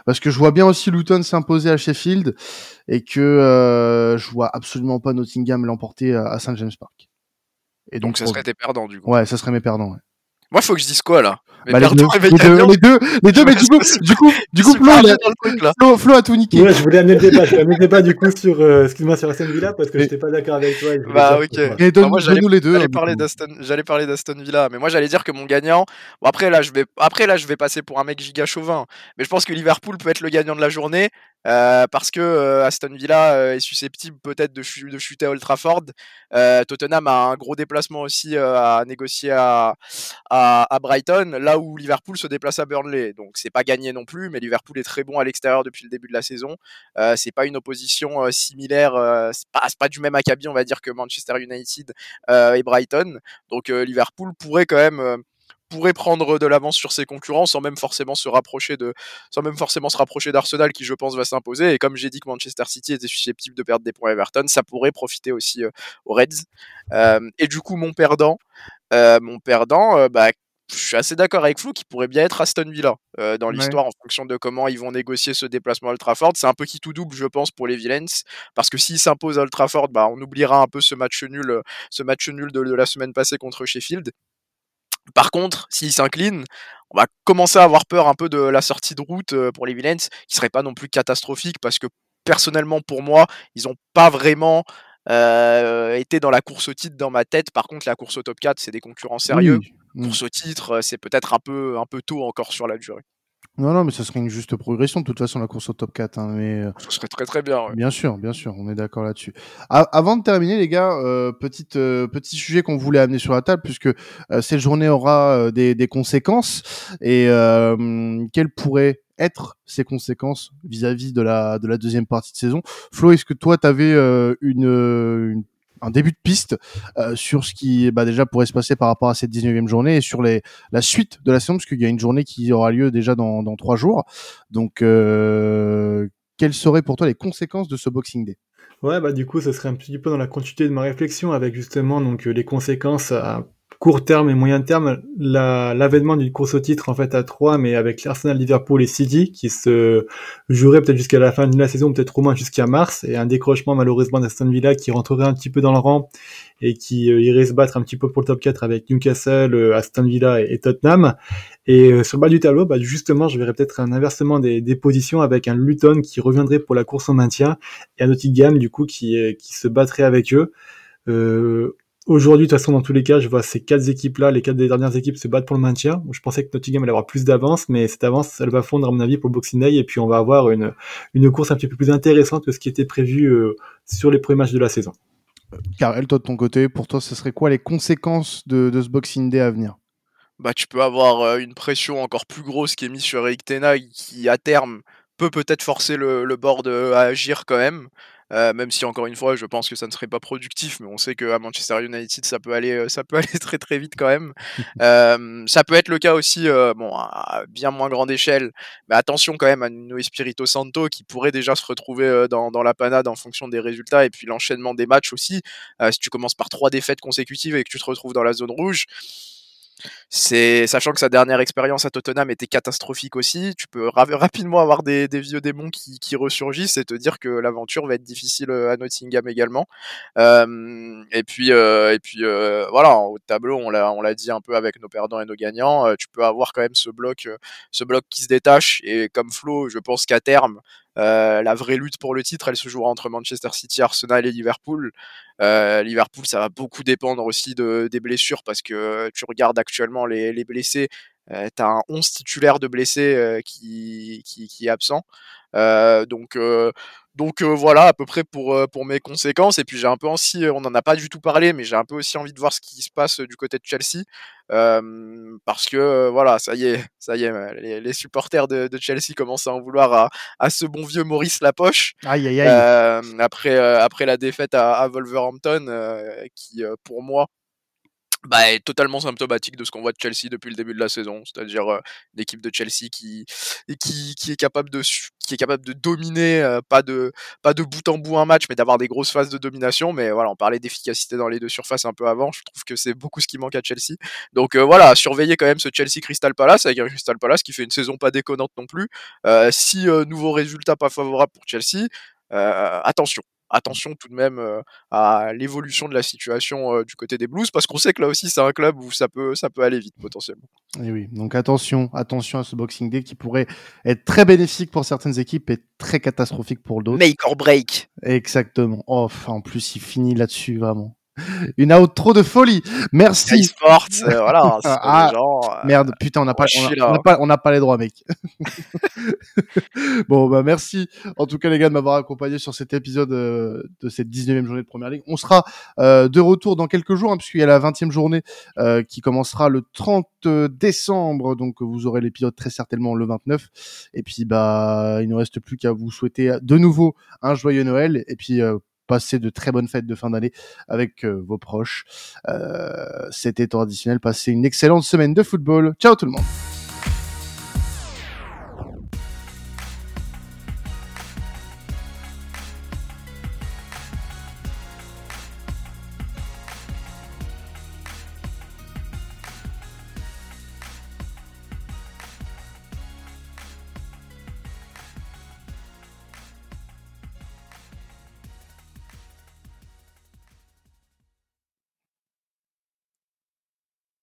parce que je vois bien aussi Luton s'imposer à Sheffield et que euh, je vois absolument pas Nottingham l'emporter à, Saint James Park. Et donc, donc ça serait tes perdants du coup. Ouais, ça serait mes perdants. Ouais. Moi, faut que je dise quoi là? Bah, les, deux, les, deux, les, deux, les deux, mais du coup, du coup, du coup, Flo, a, Flo, Flo a tout niqué. Ouais, je voulais amener le débat, je voulais amener le débat du coup sur, euh, excuse-moi, sur Aston Villa parce que j'étais pas d'accord avec toi. Bah, ok. Et donne, moi, donne nous les deux. J'allais parler d'Aston, j'allais parler d'Aston Villa, mais moi, j'allais dire que mon gagnant, bon, après, là, je vais, après, là, je vais passer pour un mec giga chauvin, mais je pense que Liverpool peut être le gagnant de la journée, euh, parce que euh, Aston Villa euh, est susceptible peut-être de, ch de, chuter à Old Trafford. Tottenham a un gros déplacement aussi à négocier à, à, à, Brighton, là où Liverpool se déplace à Burnley. Donc c'est pas gagné non plus, mais Liverpool est très bon à l'extérieur depuis le début de la saison. c'est pas une opposition similaire, c'est pas, pas du même acabit, on va dire, que Manchester United et Brighton. Donc Liverpool pourrait quand même pourrait prendre de l'avance sur ses concurrents sans même forcément se rapprocher de, sans même forcément se rapprocher d'Arsenal qui je pense va s'imposer. Et comme j'ai dit que Manchester City était susceptible de perdre des points à Everton, ça pourrait profiter aussi euh, aux Reds. Euh, et du coup, mon perdant, euh, mon perdant, bah, je suis assez d'accord avec Flo qui pourrait bien être Aston Villa euh, dans l'histoire ouais. en fonction de comment ils vont négocier ce déplacement à Old Trafford. C'est un qui tout double, je pense, pour les Villains parce que s'ils s'imposent à Old Trafford, bah, on oubliera un peu ce match nul, ce match nul de, de la semaine passée contre Sheffield. Par contre, s'ils s'inclinent, on va commencer à avoir peur un peu de la sortie de route pour les Villains, qui serait pas non plus catastrophique parce que personnellement pour moi, ils n'ont pas vraiment euh, été dans la course au titre dans ma tête. Par contre, la course au top 4, c'est des concurrents sérieux. Oui. Course au titre, c'est peut-être un peu, un peu tôt encore sur la durée. Non, non, mais ce serait une juste progression de toute façon la course au top 4. Hein, mais ce serait très très bien. Ouais. Bien sûr, bien sûr, on est d'accord là-dessus. avant de terminer, les gars, euh, petite euh, petit sujet qu'on voulait amener sur la table, puisque euh, cette journée aura euh, des, des, conséquences et euh, quelles pourraient être ces conséquences vis-à-vis -vis de la de la deuxième partie de saison? Flo, est-ce que toi, tu avais une, une un début de piste euh, sur ce qui bah, déjà pourrait se passer par rapport à cette 19e journée et sur la suite de la saison, parce qu'il y a une journée qui aura lieu déjà dans, trois jours. Donc, euh, quelles seraient pour toi les conséquences de ce Boxing Day? Ouais, bah du coup, ce serait un petit peu dans la continuité de ma réflexion avec justement donc les conséquences à court terme et moyen terme, l'avènement d'une course au titre en fait à 3, mais avec l'Arsenal, Liverpool et City qui se jouerait peut-être jusqu'à la fin de la saison, peut-être au moins jusqu'à mars, et un décrochement malheureusement d'Aston Villa qui rentrerait un petit peu dans le rang et qui euh, irait se battre un petit peu pour le top 4 avec Newcastle, euh, Aston Villa et, Tottenham. Et euh, sur le bas du tableau, bah, justement, je verrais peut-être un inversement des, des, positions avec un Luton qui reviendrait pour la course au maintien et un Nottingham du coup qui, qui se battrait avec eux. Euh, Aujourd'hui, de toute façon, dans tous les cas, je vois ces quatre équipes-là, les quatre des dernières équipes se battre pour le maintien. Je pensais que Nottingham allait avoir plus d'avance, mais cette avance, elle va fondre, à mon avis, pour le Boxing Day, et puis on va avoir une, une course un petit peu plus intéressante que ce qui était prévu euh, sur les premiers matchs de la saison. Karel, toi de ton côté, pour toi, ce serait quoi les conséquences de, de ce Boxing Day à venir? Bah, tu peux avoir une pression encore plus grosse qui est mise sur Eric Tena qui à terme peut peut-être forcer le, le board à agir quand même. Euh, même si encore une fois, je pense que ça ne serait pas productif, mais on sait qu'à Manchester United, ça peut aller, euh, ça peut aller très très vite quand même. euh, ça peut être le cas aussi, euh, bon, à bien moins grande échelle, mais attention quand même à Nuno Espirito Santo qui pourrait déjà se retrouver dans, dans la panade en fonction des résultats et puis l'enchaînement des matchs aussi. si tu commences par trois défaites consécutives et que tu te retrouves dans la zone rouge, c'est sachant que sa dernière expérience à Tottenham était catastrophique aussi, tu peux rapidement avoir des, vieux démons qui, ressurgissent et te dire que l'aventure va être difficile euh, à Nottingham également. Et puis euh, et puis euh, voilà, au tableau, on l'a dit un peu avec nos perdants et nos gagnants, tu peux avoir quand même ce bloc ce bloc qui se détache et comme Flo, je pense qu'à terme euh, la vraie lutte pour le titre, elle se jouera entre Manchester City, Arsenal et Liverpool. Euh, Liverpool, ça va beaucoup dépendre aussi de, des blessures parce que tu regardes actuellement les, les blessés. Euh, tu un 11 titulaire de blessés euh, qui, qui, qui, est absent. Donc donc euh, voilà à peu près pour, euh, pour mes conséquences. Et puis j'ai un peu aussi, on n'en a pas du tout parlé, mais j'ai un peu aussi envie de voir ce qui se passe du côté de Chelsea. Euh, parce que voilà, ça y est, ça y est, les, les supporters de, de, Chelsea commencent à en vouloir à, à ce bon vieux Maurice Lapoche. Aïe, aïe, aïe. après, après la défaite à, à Wolverhampton, qui pour moi bah, est totalement symptomatique de ce qu'on voit de Chelsea depuis le début de la saison, c'est-à-dire euh, une de Chelsea qui, qui, qui est capable de qui est capable de dominer, euh, pas de pas de bout en bout un match, mais d'avoir des grosses phases de domination. Mais voilà, on parlait d'efficacité dans les deux surfaces un peu avant. Je trouve que c'est beaucoup ce qui manque à Chelsea. Donc euh, voilà, surveiller quand même ce Chelsea Crystal Palace avec un Crystal Palace qui fait une saison pas déconnante non plus. Euh, si nouveaux résultats pas favorables pour Chelsea, attention attention tout de même à l'évolution de la situation du côté des Blues parce qu'on sait que là aussi c'est un club où ça peut ça peut aller vite potentiellement. Et oui, donc attention, attention à ce Boxing Day qui pourrait être très bénéfique pour certaines équipes et très catastrophique pour d'autres. Make or break. Exactement. Oh, en plus il finit là-dessus vraiment. Une out trop de folie. Merci. Sports, euh, voilà. ah, euh, merde, putain, on n'a pas, on a, on a pas, on a pas les droits, mec. bon, bah merci. En tout cas, les gars, de m'avoir accompagné sur cet épisode euh, de cette 19e journée de Première Ligue. On sera euh, de retour dans quelques jours, hein, puisqu'il y a la 20e journée euh, qui commencera le 30 décembre. Donc, vous aurez l'épisode très certainement le 29. Et puis, bah, il ne reste plus qu'à vous souhaiter de nouveau un joyeux Noël. Et puis, passez de très bonnes fêtes de fin d'année avec euh, vos proches. Euh, C'était traditionnel. Passez une excellente semaine de football. Ciao tout le monde.